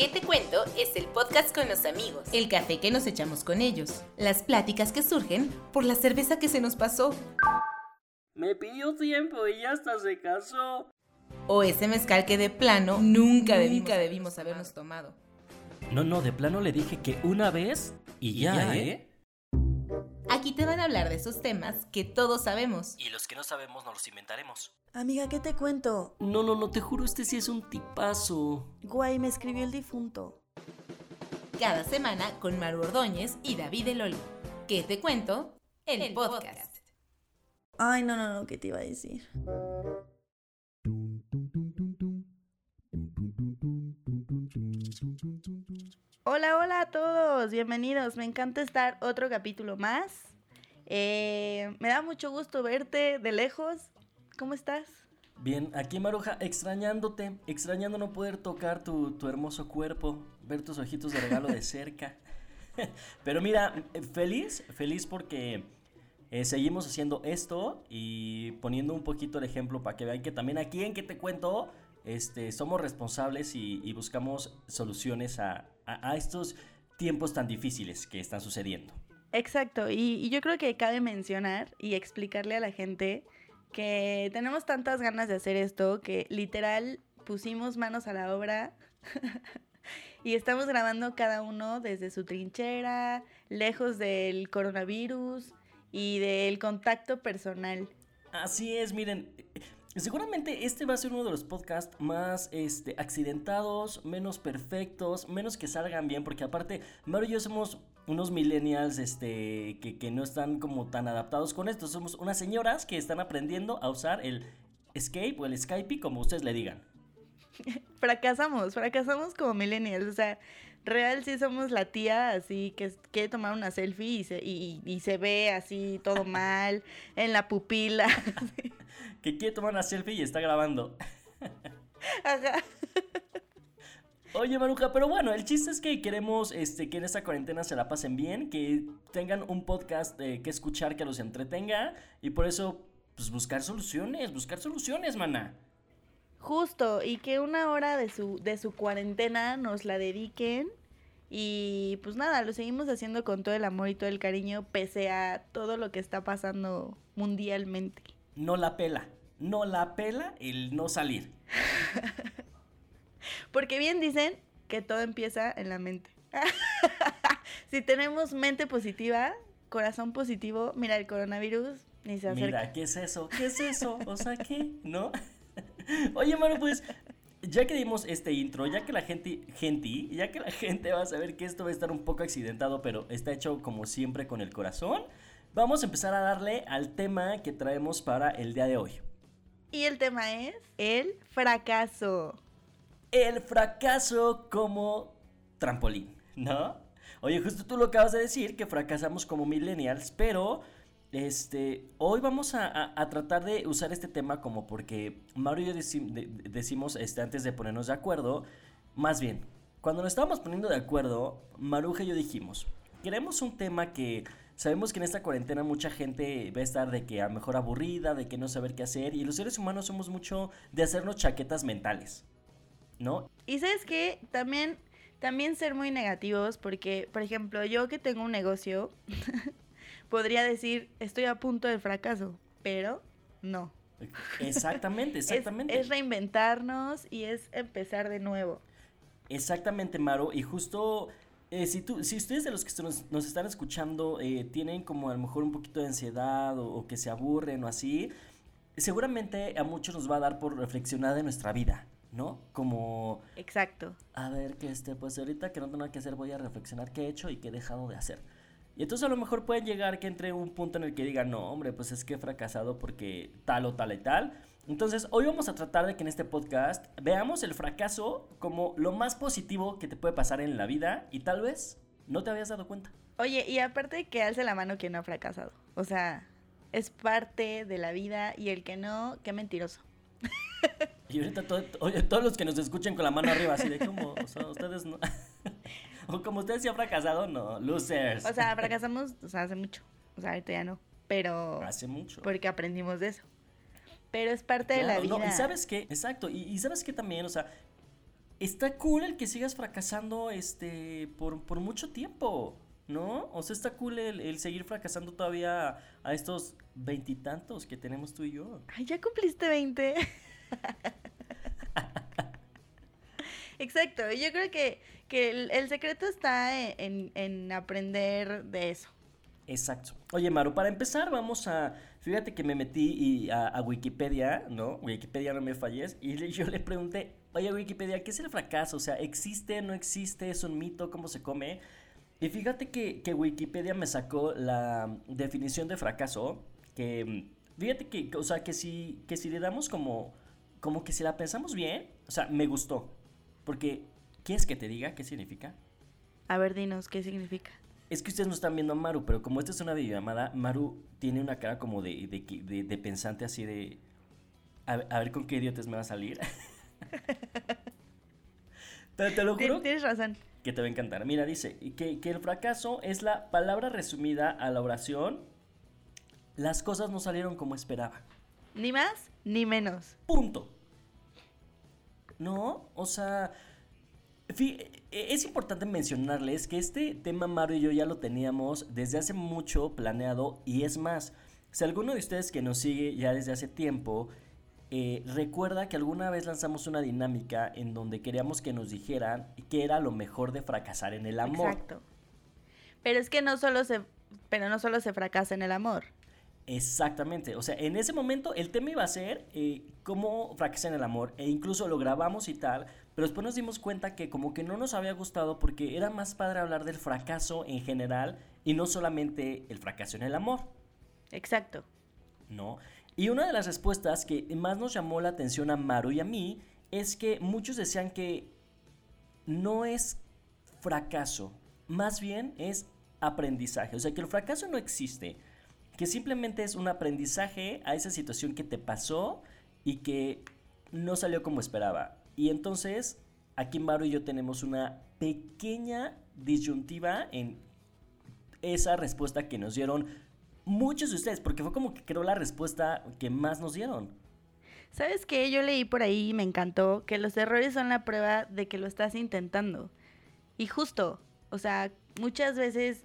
¿Qué te cuento? Es el podcast con los amigos. El café que nos echamos con ellos. Las pláticas que surgen por la cerveza que se nos pasó. Me pidió tiempo y ya hasta se casó. O ese mezcal que de plano nunca, debimos, debimos habernos tomado. No, no, de plano le dije que una vez y ya, ¿eh? Aquí te van a hablar de esos temas que todos sabemos. Y los que no sabemos nos los inventaremos. Amiga, ¿qué te cuento? No, no, no, te juro, este sí es un tipazo. Guay, me escribió el difunto. Cada semana con Maru Ordóñez y David Eloli. ¿Qué te cuento? El, podcast. Ay, no, no, no, ¿qué te iba a decir? Hola, hola a todos, bienvenidos. Me encanta estar otro capítulo más. Eh, me da mucho gusto verte de lejos. ¿Cómo estás? Bien, aquí Maruja, extrañándote, extrañando no poder tocar tu, hermoso cuerpo, ver tus ojitos de regalo de cerca. Pero mira, feliz, feliz porque eh, seguimos haciendo esto y poniendo un poquito el ejemplo para que vean que también aquí en que te cuento, este, somos responsables y, buscamos soluciones a, estos tiempos tan difíciles que están sucediendo. Exacto, y, yo creo que cabe mencionar y explicarle a la gente que tenemos tantas ganas de hacer esto que literal pusimos manos a la obra y estamos grabando cada uno desde su trinchera, lejos del coronavirus y del contacto personal. Así es, miren, Seguramente este va a ser uno de los podcasts más este, accidentados, menos perfectos, menos que salgan bien, porque aparte, Mario y yo somos unos millennials este, que, que no están como tan adaptados con esto. Somos unas señoras que están aprendiendo a usar el Escape o el Skype, como ustedes le digan. fracasamos, fracasamos como millennials, o sea, real sí somos la tía así que quiere tomar una selfie y se, y, se ve así todo mal en la pupila. que quiere tomar una selfie y está grabando. Ajá. Oye, Maruja, pero bueno, el chiste es que queremos este, que en esta cuarentena se la pasen bien, que tengan un podcast eh, que escuchar que los entretenga y por eso, pues buscar soluciones, buscar soluciones, mana. Justo, y que una hora de su, de su cuarentena nos la dediquen. Y pues nada, lo seguimos haciendo con todo el amor y todo el cariño, pese a todo lo que está pasando mundialmente. No la pela, no la pela el no salir. Porque bien dicen que todo empieza en la mente. si tenemos mente positiva, corazón positivo, mira el coronavirus ni se acerca. Mira, ¿qué es eso? ¿Qué es eso? O sea, ¿qué? ¿No? Oye, mano, pues ya que dimos este intro, ya que la gente, gente, ya que la gente va a saber que esto va a estar un poco accidentado, pero está hecho como siempre con el corazón, vamos a empezar a darle al tema que traemos para el día de hoy. Y el tema es el fracaso. El fracaso como trampolín, ¿no? Oye, justo tú lo acabas de decir, que fracasamos como millennials, pero este, hoy vamos a, tratar de usar este tema como porque Mario y yo decimos este, antes de ponernos de acuerdo, más bien, cuando nos estábamos poniendo de acuerdo, Maruja y yo dijimos, queremos un tema que sabemos que en esta cuarentena mucha gente va a estar de que a lo mejor aburrida, de que no saber qué hacer, y los seres humanos somos mucho de hacernos chaquetas mentales, ¿no? Y sabes que también, también ser muy negativos, porque, por ejemplo, yo que tengo un negocio, podría decir, estoy a punto del fracaso, pero no. Exactamente, exactamente. es, reinventarnos y es empezar de nuevo. Exactamente, Maro. Y justo, eh, si, tú, si ustedes de los que nos, están escuchando eh, tienen como a lo mejor un poquito de ansiedad o, que se aburren o así, seguramente a muchos nos va a dar por reflexionar de nuestra vida. ¿No? Como... Exacto. A ver, que este, pues ahorita que no tengo nada que hacer voy a reflexionar qué he hecho y qué he dejado de hacer. Y entonces a lo mejor puede llegar que entre un punto en el que diga, no, hombre, pues es que he fracasado porque tal o tal y tal. Entonces, hoy vamos a tratar de que en este podcast veamos el fracaso como lo más positivo que te puede pasar en la vida y tal vez no te habías dado cuenta. Oye, y aparte que alce la mano quien no ha fracasado. O sea, es parte de la vida y el que no, qué mentiroso. Y ahorita oye, todos los que nos escuchen con la mano arriba, así de como, o sea, ustedes no. o como ustedes se han fracasado, no, losers. O sea, fracasamos, o sea, hace mucho. O sea, ahorita ya no. Pero. Hace mucho. Porque aprendimos de eso. Pero es parte de la vida. y sabes qué, exacto, y, sabes qué también, o sea, está cool el que sigas fracasando este, por, por mucho tiempo, ¿no? O sea, está cool el, el seguir fracasando todavía a estos veintitantos que tenemos tú y yo. Ay, ya cumpliste 20. Exacto, yo creo que, que el, secreto está en, en aprender de eso. Exacto. Oye, Maru, para empezar vamos a... Fíjate que me metí a, Wikipedia, ¿no? Wikipedia no me falles. Y yo le pregunté, oye Wikipedia, ¿qué es el fracaso? O sea, ¿existe, no existe? ¿Es un mito? ¿Cómo se come? Y fíjate que, que Wikipedia me sacó la definición de fracaso. Que mm, fíjate que, o sea, que si, que si le damos como, como que si la pensamos bien, o sea, me gustó. Porque, ¿quieres que te diga qué significa? A ver, dinos, ¿qué significa? Es que ustedes no están viendo a Maru, pero como esta es una videollamada, Maru tiene una cara como de, de, que- de- de pensante así de... A, a ver con qué idiotas me va a salir. pero te lo juro Tienes razón. que te va a encantar. Mira, dice que, que el fracaso es la palabra resumida a la oración. Las cosas no salieron como esperaba. Ni más ni menos. Punto. ¿No? O sea, e- es importante mencionarles que este tema Mario y yo ya lo teníamos desde hace mucho planeado y es más, si alguno de ustedes que nos sigue ya desde hace tiempo, eh, recuerda que alguna vez lanzamos una dinámica en donde queríamos que nos dijeran qué era lo mejor de fracasar en el amor. Exacto. Pero es que no solo se, pero no solo se fracasa en el amor. Exactamente, o sea, en ese momento el tema iba a ser eh, cómo fracasar en el amor e incluso lo grabamos y tal, pero después nos dimos cuenta que como que no nos había gustado porque era más padre hablar del fracaso en general y no solamente el fracaso en el amor, Exacto. ¿no? Y una de las respuestas que más nos llamó la atención a Maru y a mí es que muchos decían que no es fracaso, más bien es aprendizaje, o sea que el fracaso no existe, que simplemente es un aprendizaje a esa situación que te pasó y que no salió como esperaba. Y entonces, aquí Maru y yo tenemos una pequeña disyuntiva en esa respuesta que nos dieron muchos de ustedes, porque fue como que creo la respuesta que más nos dieron. ¿Sabes qué? Yo leí por ahí y me encantó que los errores son la prueba de que lo estás intentando. Y justo, o sea, muchas veces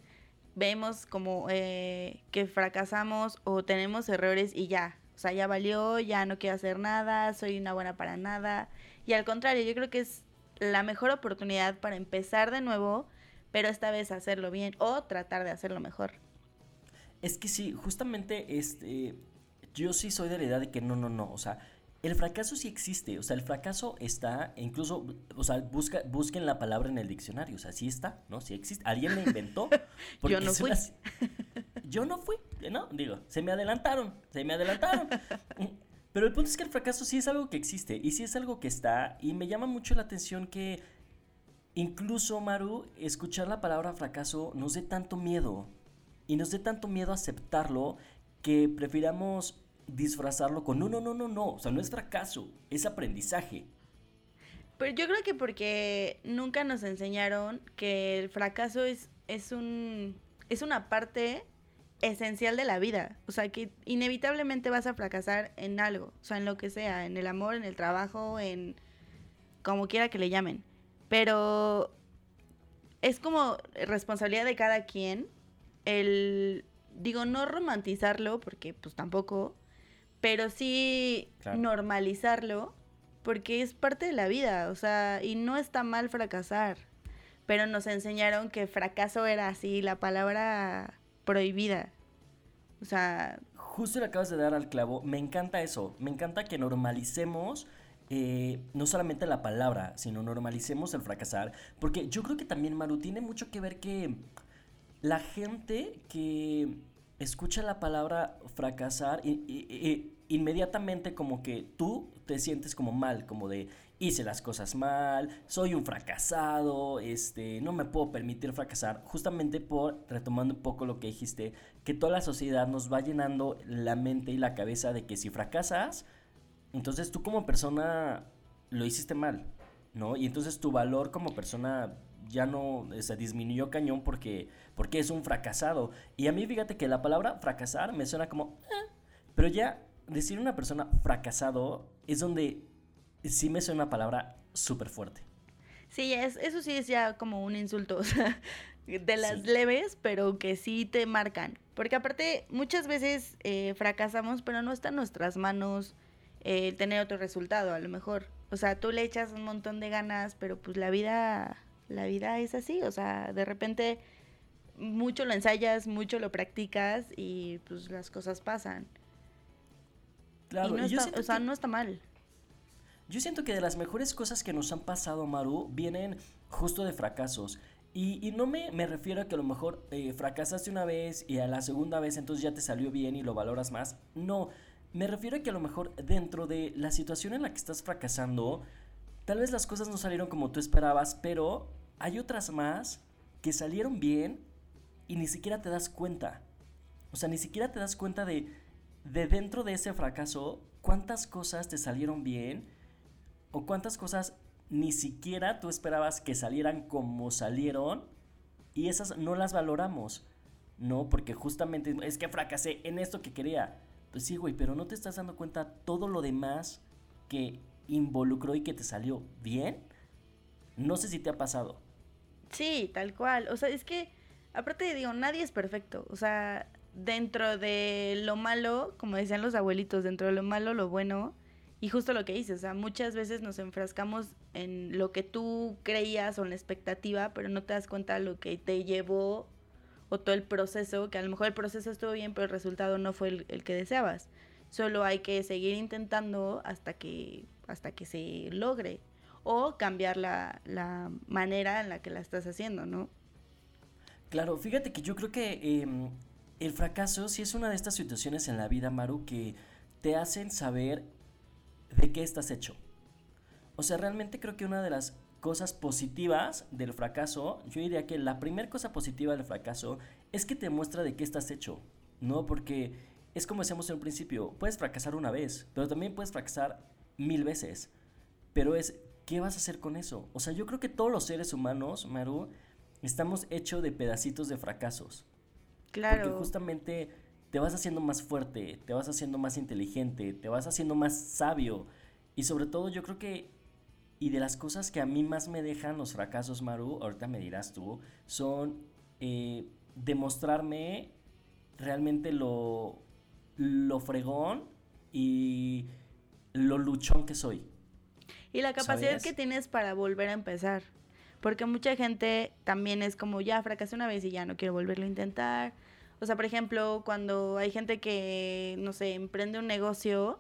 vemos como eh, que fracasamos o tenemos errores y ya, o sea, ya valió, ya no quiero hacer nada, soy una buena para nada. Y al contrario, yo creo que es la mejor oportunidad para empezar de nuevo, pero esta vez hacerlo bien o tratar de hacerlo mejor. Es que sí, justamente este, yo sí soy de la idea de que no, no, no, o sea, el fracaso sí existe, o sea, el fracaso está, incluso, o sea, busca, busquen la palabra en el diccionario, o sea, sí está, ¿no? Sí existe, alguien la inventó. porque no es fui. Yo no fui, ¿no? Digo, se me adelantaron, se me adelantaron. Pero el punto es que el fracaso sí es algo que existe y sí es algo que está y me llama mucho la atención que incluso, Maru, escuchar la palabra fracaso nos dé tanto miedo y nos dé tanto miedo aceptarlo que prefiramos disfrazarlo con no, no, no, no, no, o sea, no es fracaso, es aprendizaje. Pero yo creo que porque nunca nos enseñaron que el fracaso es, es un es una parte esencial de la vida. O sea, que inevitablemente vas a fracasar en algo. O sea, en lo que sea, en el amor, en el trabajo, en como quiera que le llamen. Pero es como responsabilidad de cada quien el, digo, no romantizarlo, porque pues tampoco, pero sí Claro. normalizarlo, porque es parte de la vida, o sea, y no está mal fracasar, pero nos enseñaron que fracaso era así, la palabra prohibida. O sea, Justo le acabas de dar al clavo, me encanta eso, me encanta que normalicemos eh, no solamente la palabra, sino normalicemos el fracasar, porque yo creo que también, Maru, tiene mucho que ver que la gente que escucha la palabra fracasar, i- inmediatamente como que tú te sientes como mal, como de hice las cosas mal, soy un fracasado, este, no me puedo permitir fracasar, justamente por, retomando un poco lo que dijiste, que toda la sociedad nos va llenando la mente y la cabeza de que si fracasas, entonces tú como persona lo hiciste mal, ¿no? Y entonces tu valor como persona ya no se disminuyó cañón porque, porque es un fracasado. Y a mí fíjate que la palabra fracasar me suena como... "Eh", pero ya decir una persona fracasado es donde sí me suena una palabra súper fuerte. Sí, es, eso sí es ya como un insulto, o sea, de las leves, pero que sí te marcan. Porque aparte, muchas veces eh, fracasamos, pero no está en nuestras manos eh, tener otro resultado, a lo mejor. O sea, tú le echas un montón de ganas, pero pues la vida, la vida es así, o sea, de repente mucho lo ensayas, mucho lo practicas y pues las cosas pasan. Claro, y no yo está, o sea, que- no está mal. Yo siento que de las mejores cosas que nos han pasado, Maru, vienen justo de fracasos. Y, y no me, me refiero a que a lo mejor eh, fracasaste una vez y a la segunda vez entonces ya te salió bien y lo valoras más. No, me refiero a que a lo mejor dentro de la situación en la que estás fracasando, tal vez las cosas no salieron como tú esperabas, pero hay otras más que salieron bien y ni siquiera te das cuenta. O sea, ni siquiera te das cuenta de, de dentro de ese fracaso cuántas cosas te salieron bien o cuántas cosas ni siquiera tú esperabas que salieran como salieron y esas no las valoramos, ¿no? Porque justamente es que fracasé en esto que quería. Pues sí, güey, pero no te estás dando cuenta todo lo demás que involucró y que te salió bien. No sé si te ha pasado. Sí, tal cual. O sea, es que, aparte digo, nadie es perfecto. O sea, dentro de lo malo, como decían los abuelitos, dentro de lo malo, lo bueno. Y justo lo que dices, o sea, muchas veces nos enfrascamos en lo que tú creías o en la expectativa, pero no te das cuenta de lo que te llevó o todo el proceso, que a lo mejor el proceso estuvo bien, pero el resultado no fue el, el que deseabas. Solo hay que seguir intentando hasta que, hasta que se logre. O cambiar la, la manera en la que la estás haciendo, ¿no? Claro, fíjate que yo creo que em, el fracaso sí es una de estas situaciones en la vida, Maru, que te hacen saber de qué estás hecho. O sea, realmente creo que una de las cosas positivas del fracaso, yo diría que la primera cosa positiva del fracaso es que te muestra de qué estás hecho, ¿no? Porque es como decíamos en un principio, puedes fracasar una vez, pero también puedes fracasar mil veces. Pero es, ¿qué vas a hacer con eso? O sea, yo creo que todos los seres humanos, Maru, estamos hechos de pedacitos de fracasos. Claro. Porque justamente te vas haciendo más fuerte, te vas haciendo más inteligente, te vas haciendo más sabio. Y sobre todo yo creo que, y de las cosas que a mí más me dejan los fracasos, Maru, ahorita me dirás tú, son eh, demostrarme realmente lo, lo fregón y lo luchón que soy. Y la capacidad ¿sabes? que tienes para volver a empezar. Porque mucha gente también es como, ya fracasé una vez y ya no quiero volverlo a intentar. O sea, por ejemplo, cuando hay gente que, no sé, emprende un negocio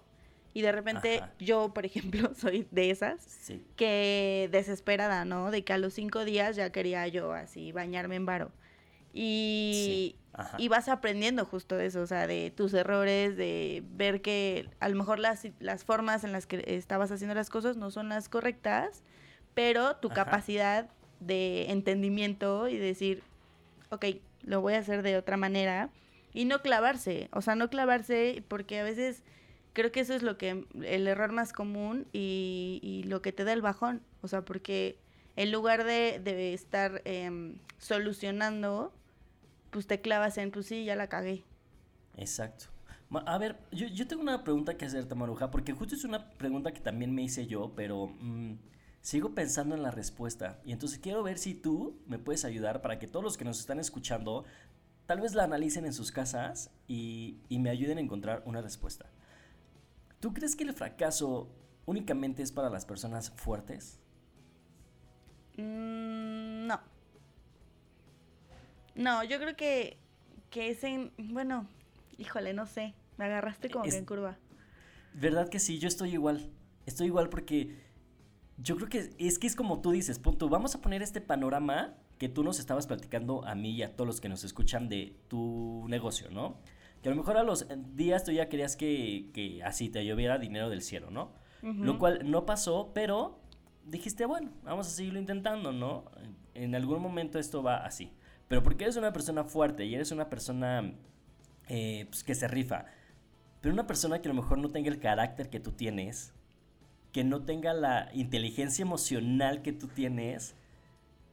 y de repente Ajá. yo, por ejemplo, soy de esas Sí. que desesperada, ¿no? De que a los cinco días ya quería yo así bañarme en varo. Y, Sí, y vas aprendiendo justo de eso, o sea, de tus errores, de ver que a lo mejor las, las formas en las que estabas haciendo las cosas no son las correctas, pero tu Ajá. capacidad de entendimiento y decir, ok, lo voy a hacer de otra manera y no clavarse, o sea, no clavarse porque a veces creo que eso es lo que el error más común y, y lo que te da el bajón, o sea, porque en lugar de, de estar em, solucionando, pues te clavas en, pues sí, ya la cagué. Exacto. A ver, yo, yo tengo una pregunta que hacerte, Maruja, porque justo es una pregunta que también me hice yo, pero mm, sigo pensando en la respuesta. Y entonces quiero ver si tú me puedes ayudar para que todos los que nos están escuchando tal vez la analicen en sus casas y, y me ayuden a encontrar una respuesta. ¿Tú crees que el fracaso únicamente es para las personas fuertes? Mm, no. No, yo creo que, que es en, bueno, híjole, no sé, me agarraste como Es- que en curva. ¿Verdad que sí? Yo estoy igual. Estoy igual porque yo creo que es que es como tú dices, punto. Vamos a poner este panorama que tú nos estabas platicando a mí y a todos los que nos escuchan de tu negocio, ¿no? Que a lo mejor a los días tú ya querías que, que así te lloviera dinero del cielo, ¿no? Lo cual no pasó, pero dijiste, bueno, vamos a seguirlo intentando, ¿no? En algún momento esto va así. Pero porque eres una persona fuerte y eres una persona eh, pues, que se rifa, pero una persona que a lo mejor no tenga el carácter que tú tienes, que no tenga la inteligencia emocional que tú tienes,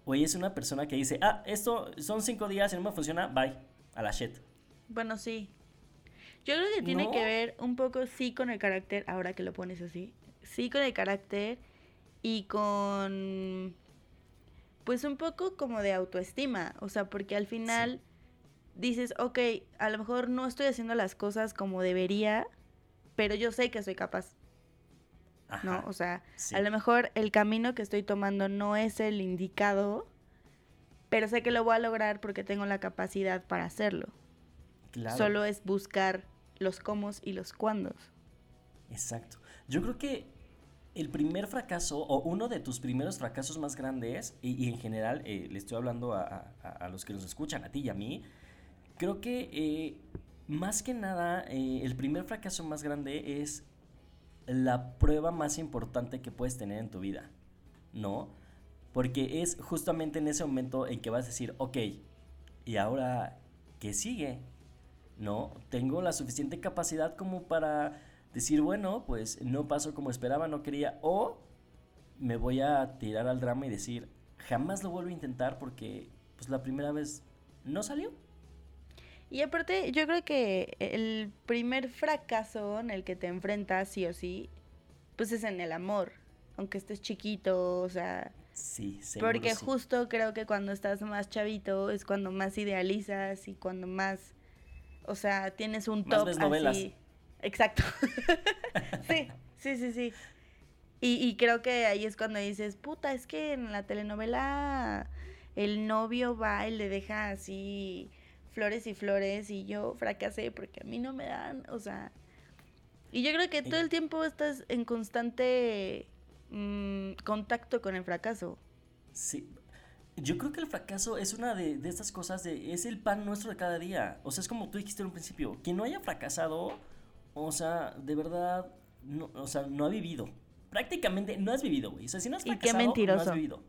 oye, es una persona que dice, ah, esto son cinco días y no me funciona, bye, a la shit. Bueno, sí. Yo creo que tiene ¿No? que ver un poco sí con el carácter, ahora que lo pones así, sí con el carácter y con pues un poco como de autoestima, o sea, porque al final dices, ok, a lo mejor no estoy haciendo las cosas como debería, pero yo sé que soy capaz. ¿No? O sea, sí. a lo mejor el camino que estoy tomando no es el indicado, pero sé que lo voy a lograr porque tengo la capacidad para hacerlo. Claro. Solo es buscar los cómo y los cuándos. Exacto. Yo creo que el primer fracaso o uno de tus primeros fracasos más grandes, y, en general eh, le estoy hablando a los que nos escuchan, a ti y a mí, creo que eh, más que nada eh, el primer fracaso más grande es la prueba más importante que puedes tener en tu vida, ¿no? Porque es justamente en ese momento en que vas a decir, ok, ¿y ahora qué sigue? ¿no? Tengo la suficiente capacidad como para decir, bueno, pues no pasó como esperaba, no quería, o me voy a tirar al drama y decir, jamás lo vuelvo a intentar porque pues la primera vez no salió. Y aparte, yo creo que el primer fracaso en el que te enfrentas, sí o sí, pues es en el amor. Aunque estés chiquito, o sea. Sí, seguro Porque sí. justo creo que cuando estás más chavito es cuando más idealizas y cuando más. O sea, tienes un Más top ves novelas. así. Exacto. sí, sí, sí, sí. Y, y creo que ahí es cuando dices, puta, es que en la telenovela el novio va y le deja así flores y flores y yo fracasé porque a mí no me dan, o sea... Y yo creo que todo el tiempo estás en constante mm, contacto con el fracaso. Sí. Yo creo que el fracaso es una de, de estas cosas de... Es el pan nuestro de cada día. O sea, es como tú dijiste en un principio. Quien no haya fracasado, o sea, de verdad, no, o sea, no ha vivido. Prácticamente no has vivido, güey. O sea, si no has Y qué fracasado, no mentiroso. has vivido.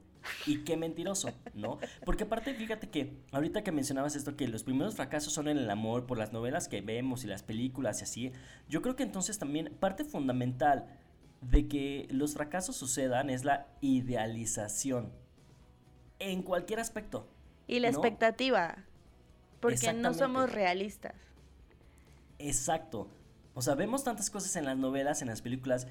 Y qué mentiroso, ¿no? Porque aparte, fíjate que ahorita que mencionabas esto, que los primeros fracasos son en el amor por las novelas que vemos y las películas y así, yo creo que entonces también parte fundamental de que los fracasos sucedan es la idealización en cualquier aspecto. Y la ¿no? expectativa. Porque no somos realistas. Exacto. O sea, vemos tantas cosas en las novelas, en las películas,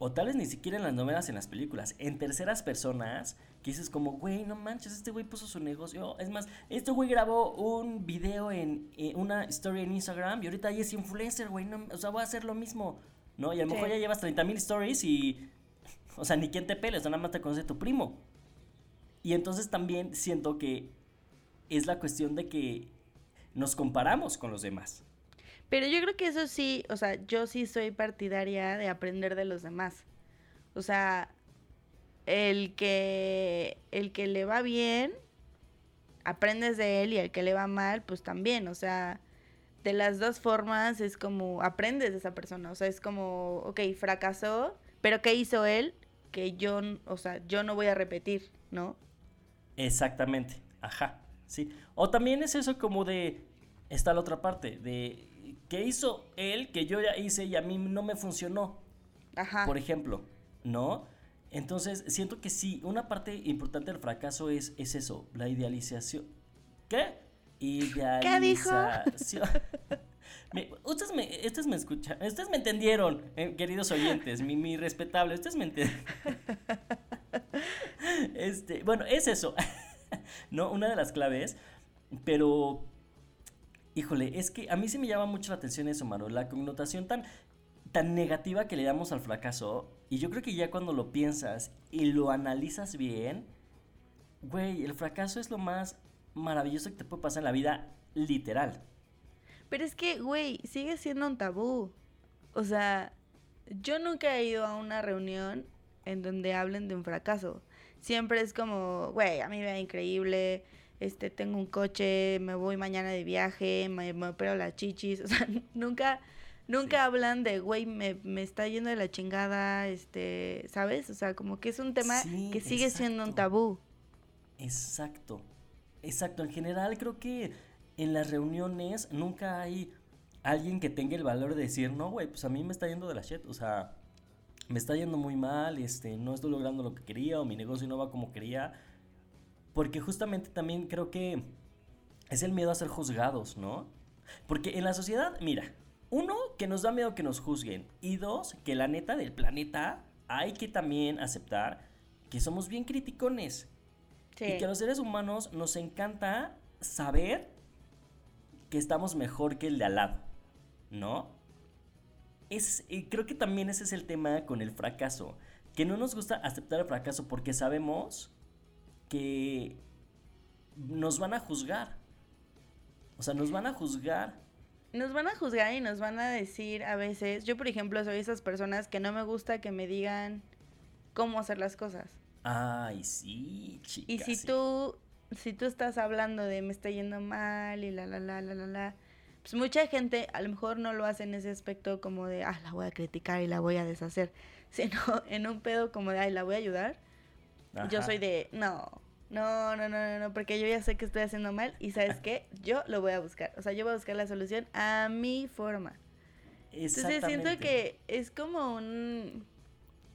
o tal vez ni siquiera en las novelas, en las películas, en terceras personas, que dices como, güey, no manches, este güey puso su negocio. Es más, este güey grabó un video en, en una story en Instagram y ahorita ya es influencer, güey, no, o sea, voy a hacer lo mismo, ¿no? Y a lo Sí. mejor ya llevas 30 mil stories y, o sea, ni quien te pele, o sea, nada más te conoce tu primo. Y entonces también siento que es la cuestión de que nos comparamos con los demás. Pero yo creo que eso sí, o sea, yo sí soy partidaria de aprender de los demás. O sea, el que el que le va bien aprendes de él y el que le va mal, pues también, o sea, de las dos formas es como aprendes de esa persona, o sea, es como, ok, fracasó, pero ¿qué hizo él? Que yo, o sea, yo no voy a repetir, ¿no? Exactamente, ajá, sí. O también es eso como de, está la otra parte, de, ¿qué hizo él que yo ya hice y a mí no me funcionó? Ajá. Por ejemplo, ¿no? Entonces, siento que sí, una parte importante del fracaso es, es eso, la idealización. ¿Qué? dijo? Idealización. Me- ustedes, me, ustedes me escuchan, ustedes me entendieron, eh, queridos oyentes, mi, mi respetable, ustedes me entendieron. Este, bueno, es eso, ¿no? Una de las claves, pero, híjole, es que a mí sí me llama mucho la atención eso, Maro, la connotación tan, tan negativa que le damos al fracaso, y yo creo que ya cuando lo piensas y lo analizas bien, güey, el fracaso es lo más maravilloso que te puede pasar en la vida, literal. Pero es que, güey, sigue siendo un tabú. O sea, yo nunca he ido a una reunión en donde hablen de un fracaso. Siempre es como, güey, a mí me va increíble, este, tengo un coche, me voy mañana de viaje, me, me opero las chichis. O sea, nunca, nunca Sí. hablan de, güey, me, me está yendo de la chingada, este, ¿sabes? O sea, como que es un tema Sí, que sigue siendo un tabú. Exacto, exacto. En general creo que en las reuniones nunca hay alguien que tenga el valor de decir, no, güey, pues a mí me está yendo de la shit, o sea, me está yendo muy mal, este, no estoy logrando lo que quería o mi negocio no va como quería. Porque justamente también creo que es el miedo a ser juzgados, ¿no? Porque en la sociedad, mira, uno, que nos da miedo que nos juzguen. Y dos, que la neta del planeta hay que también aceptar que somos bien criticones. Sí. Y que a los seres humanos nos encanta saber que estamos mejor que el de al lado, ¿no? Es, y creo que también ese es el tema con el fracaso, que no nos gusta aceptar el fracaso porque sabemos que nos van a juzgar. O sea, nos van a juzgar. Nos van a juzgar y nos van a decir a veces, yo por ejemplo soy esas personas que no me gusta que me digan cómo hacer las cosas. Ay, sí, chica. Y si sí. tú, si tú estás hablando de me está yendo mal y la, la, la, la, la, la, pues mucha gente a lo mejor no lo hace en ese aspecto como de, ah, la voy a criticar y la voy a deshacer, sino en un pedo como de, ay, la voy a ayudar. Yo soy de, no, no, no, no, no, no, porque yo ya sé que estoy haciendo mal y sabes qué, yo lo voy a buscar. O sea, yo voy a buscar la solución a mi forma. Entonces siento que es como un,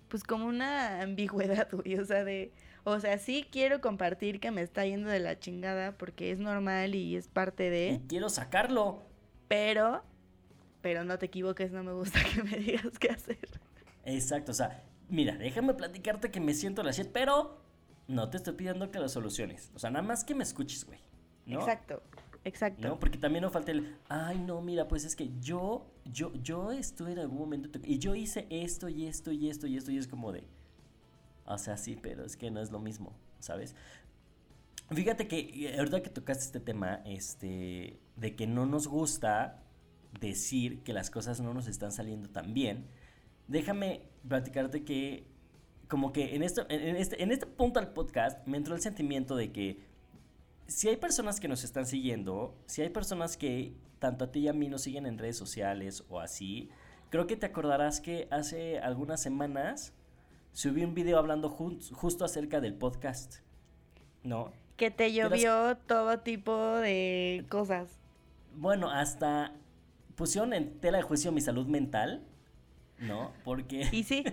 pues como una ambigüedad, güey, o sea, de, o sea, sí quiero compartir que me está yendo de la chingada porque es normal y es parte Y de, quiero sacarlo. pero, pero no te equivoques, no me gusta que me digas qué hacer. Exacto, o sea, mira, déjame platicarte que me siento la shit, pero no te estoy pidiendo que lo soluciones. O sea, nada más que me escuches, güey. ¿no? Exacto, exacto. ¿No? Porque también no falta el, ay, no, mira, pues es que yo, yo, yo estuve en algún momento to- y yo hice esto y esto y esto y esto y es como de, o sea, sí, pero es que no es lo mismo, ¿sabes? Fíjate que ahorita que tocaste este tema, este, de que no nos gusta decir que las cosas no nos están saliendo tan bien, déjame platicarte que como que en, esto, en, este, en este punto del podcast me entró el sentimiento de que si hay personas que nos están siguiendo, si hay personas que tanto a ti y a mí nos siguen en redes sociales o así, creo que te acordarás que hace algunas semanas subí un video hablando justo acerca del podcast, ¿no? Que te las- llovió todo tipo de cosas. Bueno, hasta pusieron en tela de juicio mi salud mental, ¿no? Porque... Y sí,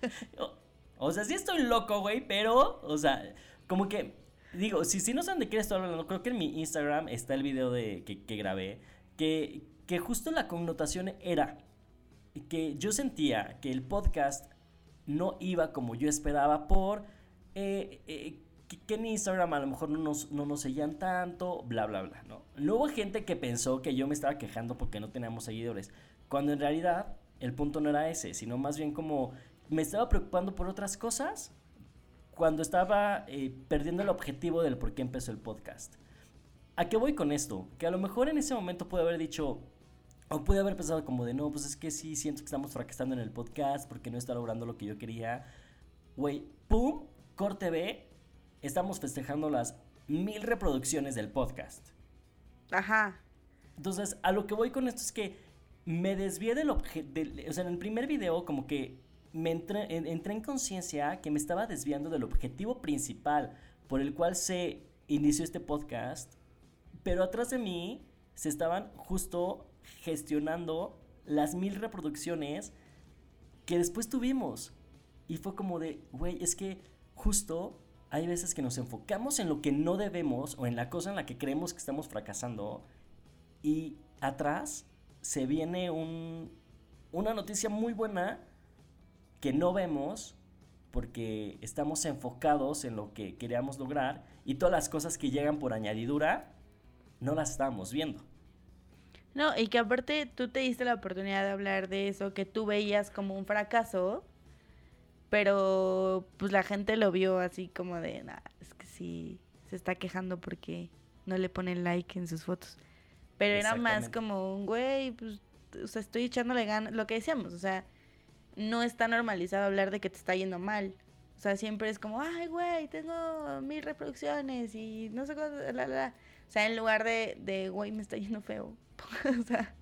O, o sea, sí estoy loco, güey, pero, o sea, como que, digo, si, si no saben de qué estoy hablando, creo que en mi Instagram está el video de, que, que grabé, que, que justo la connotación era que yo sentía que el podcast no iba como yo esperaba por eh, eh, que, que en Instagram a lo mejor no nos, no nos seguían tanto, bla, bla, bla, ¿no? No hubo gente que pensó que yo me estaba quejando porque no teníamos seguidores, cuando en realidad el punto no era ese, sino más bien como me estaba preocupando por otras cosas cuando estaba eh, perdiendo el objetivo del por qué empezó el podcast. ¿A qué voy con esto? Que a lo mejor en ese momento pude haber dicho, o pude haber pensado como de, no, pues es que sí, siento que estamos fracasando en el podcast porque no está logrando lo que yo quería. Güey, ¡pum! Corte B, estamos festejando las mil reproducciones del podcast. ajá. Entonces, a lo que voy con esto es que me desvié del objetivo, o sea, en el primer video como que me entré, en- entré en conciencia que me estaba desviando del objetivo principal por el cual se inició este podcast, pero atrás de mí se estaban justo gestionando las mil reproducciones que después tuvimos. Y fue como de, güey, es que justo hay veces que nos enfocamos en lo que no debemos o en la cosa en la que creemos que estamos fracasando y atrás se viene un, una noticia muy buena que no vemos porque estamos enfocados en lo que queríamos lograr y todas las cosas que llegan por añadidura no las estamos viendo. No, y que aparte tú te diste la oportunidad de hablar de eso que tú veías como un fracaso, pero pues la gente lo vio así como de, nah, es que sí, se está quejando porque no le ponen like en sus fotos. Pero era más como un güey, pues, o sea, estoy echándole ganas, lo que decíamos, o sea, no está normalizado hablar de que te está yendo mal. O sea, siempre es como, ay, güey, tengo mil reproducciones y no sé cuánto, la, la, la. O sea, en lugar de, de güey, me está yendo feo. o sea,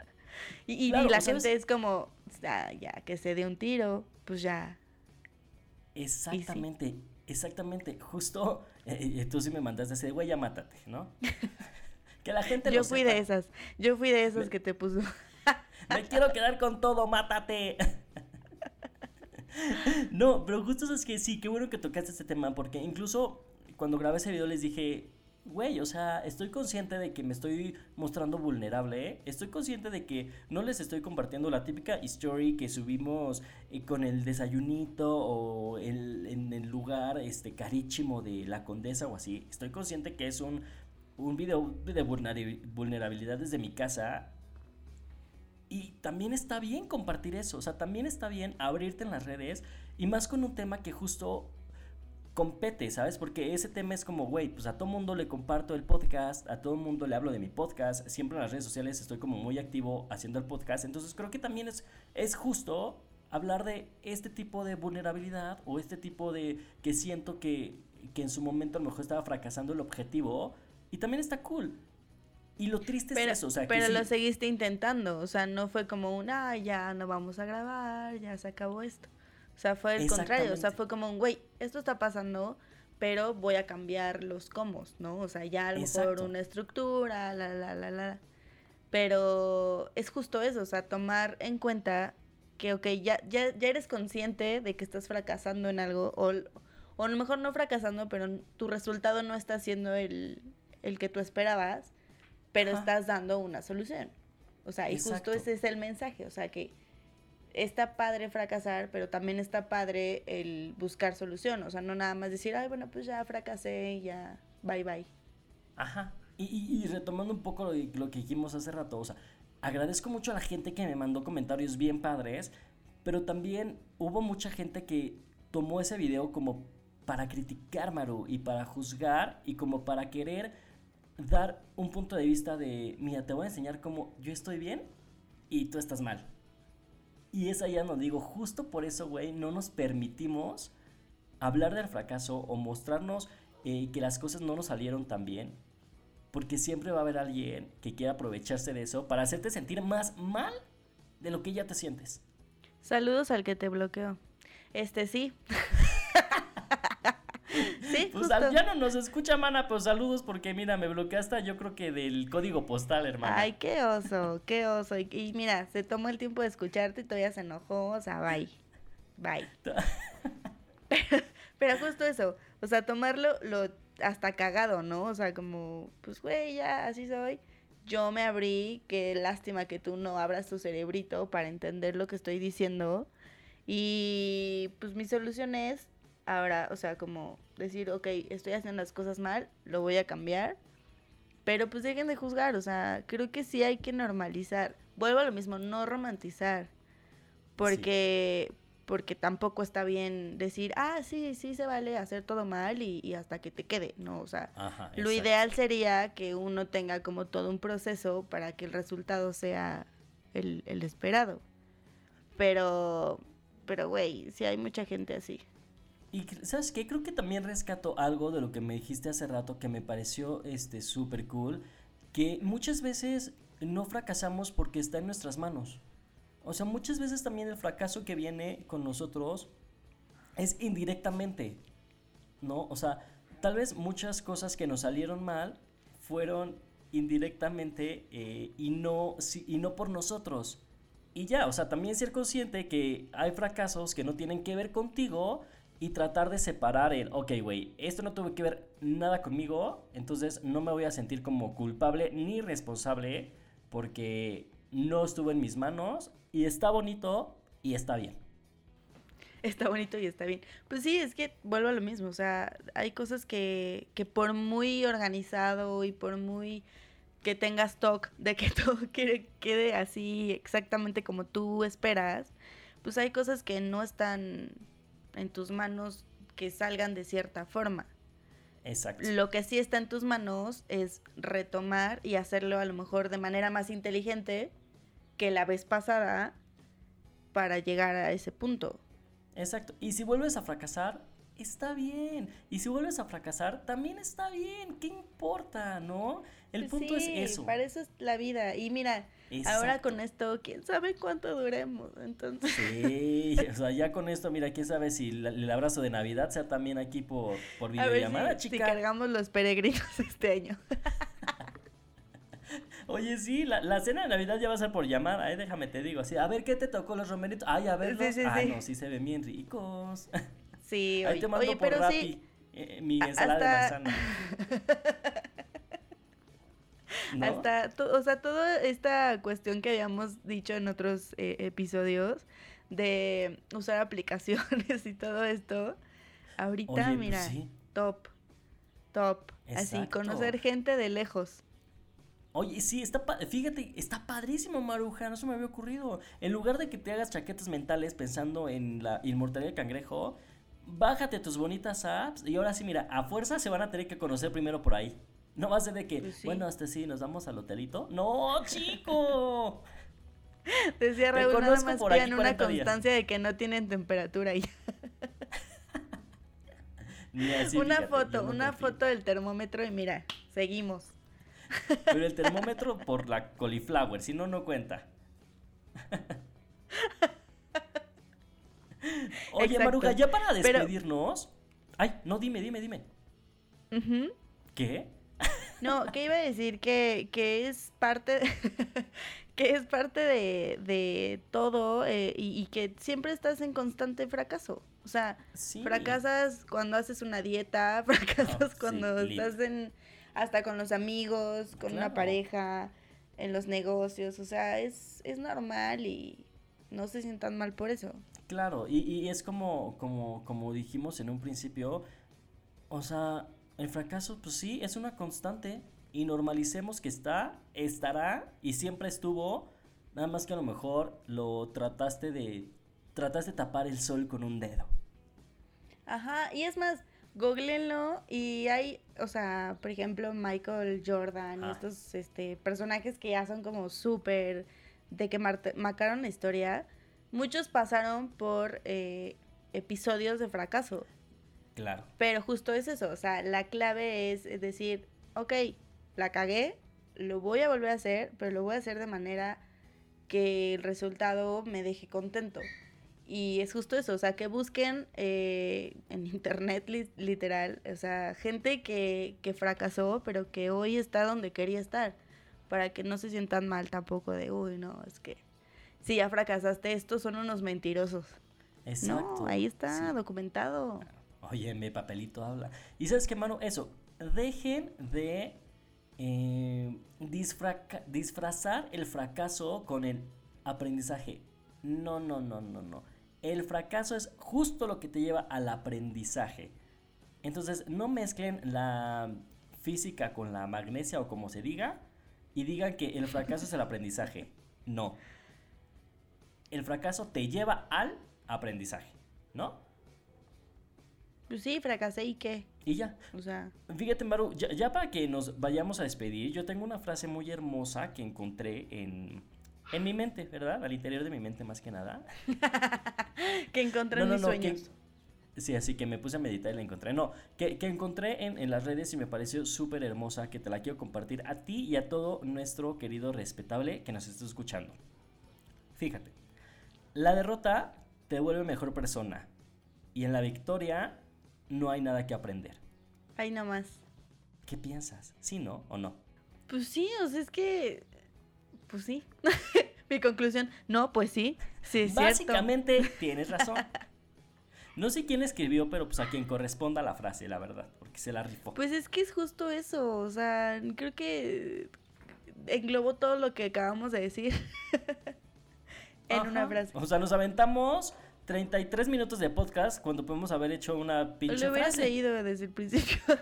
y, la sabes- gente es como, "Ah, ya, que se dé un tiro, pues ya. Exactamente, exactamente. Justo eh, eh, tú sí me mandaste ese, güey, ya mátate, ¿no? que la gente Yo lo fui sepa. de esas, yo fui de esas Me- que te puso. Me quiero quedar con todo, mátate. no, pero justo es que sí, qué bueno que tocaste este tema, porque incluso cuando grabé ese video les dije, güey, o sea, estoy consciente de que me estoy mostrando vulnerable, ¿eh? estoy consciente de que no les estoy compartiendo la típica story que subimos eh, con el desayunito o el, en el lugar este carísimo de la condesa o así. Estoy consciente que es un, un video de vulnerabilidad desde mi casa. Y también está bien compartir eso, o sea, también está bien abrirte en las redes y más con un tema que justo compete, ¿sabes? Porque ese tema es como, güey, pues a todo mundo le comparto el podcast, a todo mundo le hablo de mi podcast, siempre en las redes sociales estoy como muy activo haciendo el podcast, entonces creo que también es, es justo hablar de este tipo de vulnerabilidad o este tipo de que siento que, que en su momento a lo mejor estaba fracasando el objetivo y también está cool. Y lo triste pero, es eso, o sea, Pero que lo sí- seguiste intentando, o sea, no fue como un, ah, ya no vamos a grabar, ya se acabó esto. O sea, fue el contrario, o sea, fue como un, güey, esto está pasando, pero voy a cambiar los comos, ¿no? O sea, ya a lo mejor Exacto. una estructura, la, la, la, la. Pero es justo eso, o sea, tomar en cuenta que, ok, ya, ya, ya eres consciente de que estás fracasando en algo, o, o a lo mejor no fracasando, pero tu resultado no está siendo el, el que tú esperabas, pero Ajá. estás dando una solución. O sea, y Exacto. justo ese es el mensaje, o sea, que está padre fracasar, pero también está padre el buscar solución, o sea, no nada más decir, ay, bueno, pues ya fracasé y ya, bye bye. Ajá. Y, y- y retomando un poco lo, lo que dijimos hace rato, o sea, agradezco mucho a la gente que me mandó comentarios bien padres, pero también hubo mucha gente que tomó ese video como para criticar, Maru, y para juzgar, y como para querer dar un punto de vista de, mira, te voy a enseñar cómo yo estoy bien y tú estás mal. Y es allá donde digo, justo por eso, güey, no nos permitimos hablar del fracaso o mostrarnos eh, que las cosas no nos salieron tan bien. Porque siempre va a haber alguien que quiera aprovecharse de eso para hacerte sentir más mal de lo que ya te sientes. Saludos al que te bloqueó. Este sí. Pues justo. ya no nos escucha, mana, pues saludos porque mira, me bloqueaste yo creo que del código postal, hermano. Ay, qué oso, qué oso. Y, y mira, se tomó el tiempo de escucharte y todavía se enojó, o sea, bye. Bye. Pero, pero justo eso, o sea, tomarlo lo hasta cagado, ¿no? O sea, como, pues güey, ya así soy. Yo me abrí, qué lástima que tú no abras tu cerebrito para entender lo que estoy diciendo. Y pues mi solución es ahora, o sea, como decir, ok, estoy haciendo las cosas mal, lo voy a cambiar. Pero pues dejen de juzgar, o sea, creo que sí hay que normalizar. Vuelvo a lo mismo, no romantizar. Porque, porque tampoco está bien decir, ah, sí, sí se vale hacer todo mal y, y hasta que te quede, ¿no? O sea, Ajá, lo ideal sería que uno tenga como todo un proceso para que el resultado sea el, el esperado. Pero, pero güey, sí hay mucha gente así. Y sabes qué, creo que también rescato algo de lo que me dijiste hace rato que me pareció este súper cool, que muchas veces no fracasamos porque está en nuestras manos. O sea, muchas veces también el fracaso que viene con nosotros es indirectamente, ¿no? O sea, tal vez muchas cosas que nos salieron mal fueron indirectamente eh, y, no, si- y no por nosotros. Y ya, o sea, también ser consciente que hay fracasos que no tienen que ver contigo y tratar de separar el, ok, güey, esto no tuvo que ver nada conmigo, entonces no me voy a sentir como culpable ni responsable porque no estuvo en mis manos y está bonito y está bien. Está bonito y está bien. Pues sí, es que vuelvo a lo mismo. O sea, hay cosas que, que por muy organizado y por muy que tengas stock de que todo quede así exactamente como tú esperas, pues hay cosas que no están en tus manos que salgan de cierta forma. Exacto. Lo que sí está en tus manos es retomar y hacerlo a lo mejor de manera más inteligente que la vez pasada para llegar a ese punto. Exacto. Y si vuelves a fracasar, está bien. Y si vuelves a fracasar, también está bien. ¿Qué importa, no? El Pues punto sí, es eso. Para eso es la vida. Y mira, ahora con esto, quién sabe cuánto duremos. Entonces, Sí, o sea, ya con esto, mira, quién sabe si la- el abrazo de Navidad sea también aquí por, por a ver videollamada, si chica. cargamos los peregrinos este año. Oye, sí, la, la cena de Navidad ya va a ser por llamada, ¿eh? Déjame te digo así. A ver, ¿qué te tocó los romeritos? Ay, a ver, Sí, sí, ah, sí. no, sí se ven bien ricos. Sí, Ahí oye, te mando oye, por pero Rappi sí. eh, mi a- ensalada hasta- de manzana. ¿no? Hasta, o sea, toda esta cuestión que habíamos dicho en otros eh, episodios de usar aplicaciones y todo esto, ahorita, Oye, pues mira, sí. top, top, así, conocer gente de lejos. Oye, sí, está pa- fíjate, está padrísimo, Maruja, no se me había ocurrido. En lugar de que te hagas chaquetas mentales pensando en la inmortalidad del cangrejo, bájate tus bonitas apps y ahora sí, mira, a fuerza se van a tener que conocer primero por ahí. No va a ser de que, Pues sí. bueno, hasta sí, nos vamos al hotelito. No, chico. Decía Te Raúl, nada más por aquí pidan una 40 días. constancia de que no tienen temperatura y Ni así, una fíjate, foto, no una confío. foto del termómetro y mira, seguimos. Pero el termómetro por la cauliflower, si no, no cuenta. Oye, Exacto. Maruja, ya para Pero- despedirnos. Ay, no, dime, dime, dime. ¿Qué? No, que iba a decir que, que es parte de, que es parte de, de todo eh, y, y que siempre estás en constante fracaso. O sea, Sí. fracasas cuando haces una dieta, fracasas cuando estás en hasta con los amigos, con una pareja, en los negocios. O sea, es, es normal y no se sientan mal por eso. Claro, y, y es como, como, como dijimos en un principio, o sea, el fracaso, pues sí, es una constante y normalicemos que está, estará y siempre estuvo, nada más que a lo mejor lo trataste de, trataste de tapar el sol con un dedo. Ajá, y es más, googleenlo y hay, o sea, por ejemplo, Michael Jordan y estos este, personajes que ya son como súper de que marcaron la historia, muchos pasaron por eh, episodios de fracaso, Claro. pero justo es eso, o sea, la clave es decir, ok, la cagué, lo voy a volver a hacer, pero lo voy a hacer de manera que el resultado me deje contento. Y es justo eso, o sea, que busquen eh, en internet li- literal, o sea, gente que, que fracasó, pero que hoy está donde quería estar, para que no se sientan mal tampoco de, uy, no, es que si ya fracasaste, estos son unos mentirosos. Exacto. No, ahí está, sí. documentado. Oye, mi papelito habla. Y sabes qué, mano, eso, dejen de eh, disfrazar el fracaso con el aprendizaje. No, no, no, no, no. El fracaso es justo lo que te lleva al aprendizaje. Entonces, no mezclen la física con la magnesia o como se diga y digan que el fracaso es el aprendizaje. No. El fracaso te lleva al aprendizaje, ¿no? Pues sí, fracasé y qué, Y ya. o sea, Fíjate, Maru, ya, ya para que nos vayamos a despedir, yo tengo una frase muy hermosa que encontré en, en mi mente, ¿verdad? Al interior de mi mente más que nada. que encontré en mis que- sueños. sí, así que me puse a meditar y la encontré. No, que, que encontré en, en las redes y me pareció súper hermosa, que te la quiero compartir a ti y a todo nuestro querido respetable que nos está escuchando. Fíjate, la derrota te vuelve mejor persona y en la victoria no hay nada que aprender. Ahí nomás. ¿Qué piensas? ¿Sí, no o no? Pues sí, o sea, es que. Pues sí. Mi conclusión, no, pues sí. Sí, es cierto. Básicamente tienes razón. No sé quién escribió, pero pues a quien corresponda la frase, la verdad, porque se la rifó. Pues es que es justo eso. O sea, creo que englobó todo lo que acabamos de decir en una frase. O sea, nos aventamos 33 minutos de podcast cuando podemos haber hecho una pinche Lo hubieras frase. leído desde el principio.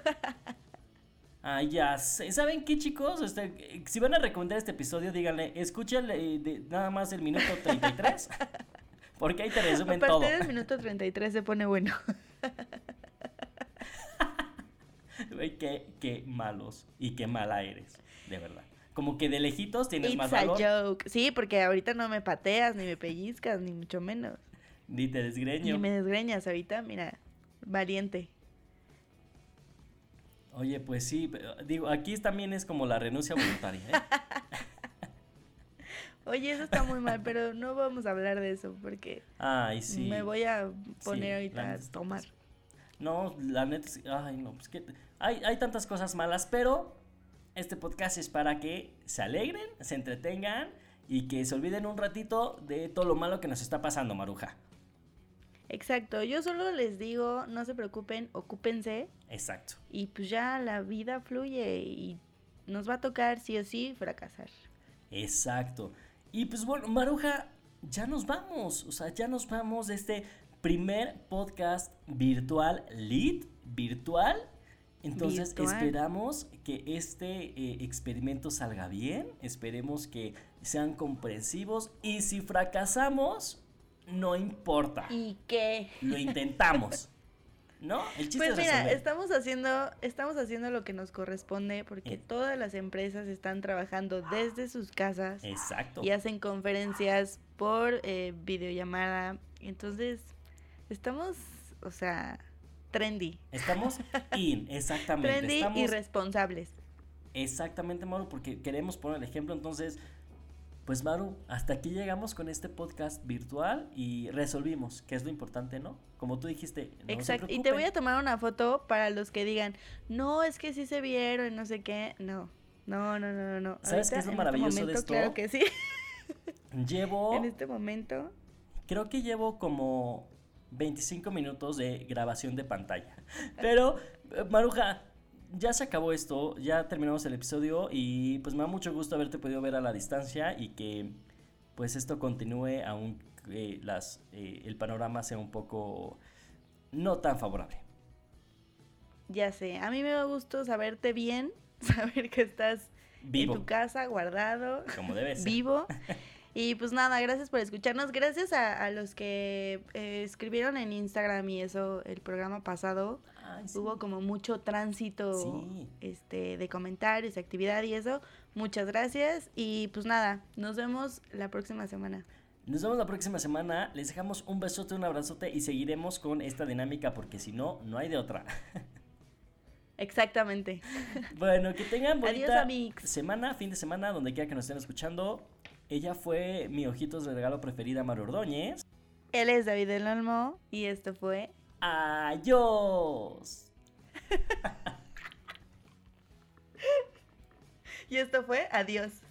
Ah, ya sé. ¿Saben qué, chicos? Este, eh, si van a recomendar este episodio, díganle, escúchale eh, de- nada más el minuto 33. porque ahí te A resumen partir todo. del minuto 33 se pone bueno. Qué, qué malos y qué mala eres, de verdad. Como que de lejitos tienes It's más a valor. joke. Sí, porque ahorita no me pateas, ni me pellizcas, ni mucho menos. Ni te desgreño. Ni me desgreñas ahorita, mira, valiente. Oye, pues sí, pero, digo, aquí también es como la renuncia voluntaria, ¿eh? Oye, eso está muy mal, pero no vamos a hablar de eso porque Ay, sí. me voy a poner ahorita a tomar. No, la neta, ay, no, pues que hay, hay tantas cosas malas, pero este podcast es para que se alegren, se entretengan y que se olviden un ratito de todo lo malo que nos está pasando, Maruja. Exacto, yo solo les digo, no se preocupen, ocúpense Exacto. y pues ya la vida fluye y nos va a tocar sí o sí fracasar. Exacto. Y pues bueno, Maruja, ya nos vamos. O sea, ya nos vamos de este primer podcast virtual, lead virtual. Entonces Virtual. esperamos que este eh, experimento salga bien, esperemos que sean comprensivos y si fracasamos, no importa, ¿Y qué? lo intentamos. ¿No? El chiste Pues es mira, estamos haciendo, estamos haciendo lo que nos corresponde porque Eh. todas las empresas están trabajando desde sus casas Exacto. y hacen conferencias por eh, videollamada. Entonces, estamos, o sea, trendy. Estamos in, exactamente. Trendy y Estamos responsables. Exactamente, Maru, porque queremos poner el ejemplo. Entonces, pues Maru, hasta aquí llegamos con este podcast virtual y resolvimos, que es lo importante, ¿no? Como tú dijiste. no se Exacto. Y te voy a tomar una foto para los que digan, no, es que sí se vieron, y no sé qué. No, no, no, no, no. ¿Sabes qué es lo en maravilloso este de momento, esto? Claro que sí. Llevo, En este momento. creo que llevo como 25 minutos de grabación de pantalla. Pero, eh, Maruja, ya se acabó esto, ya terminamos el episodio y pues me da mucho gusto haberte podido ver a la distancia y que pues esto continúe aún las, eh, el panorama sea un poco no tan favorable. Ya sé, a mí me da gusto saberte bien, saber que estás Vivo, en tu casa, guardado, como vivo. Y pues nada, gracias por escucharnos. Gracias a, a los que eh, escribieron en Instagram y eso el programa pasado. Ay, sí. Hubo como mucho tránsito Sí. este, de comentarios, actividad y eso. Muchas gracias. Y pues nada, nos vemos la próxima semana. Nos vemos la próxima semana. Les dejamos un besote, un abrazote y seguiremos con esta dinámica porque si no, no hay de otra. Exactamente. Bueno, que tengan Adiós, bonita amigos. semana, fin de semana, donde quiera que nos estén escuchando. Ella fue mi ojitos de regalo preferida, Maru Ordóñez. Él es David del Olmo y esto fue ¡Adiós! Y esto fue Adiós.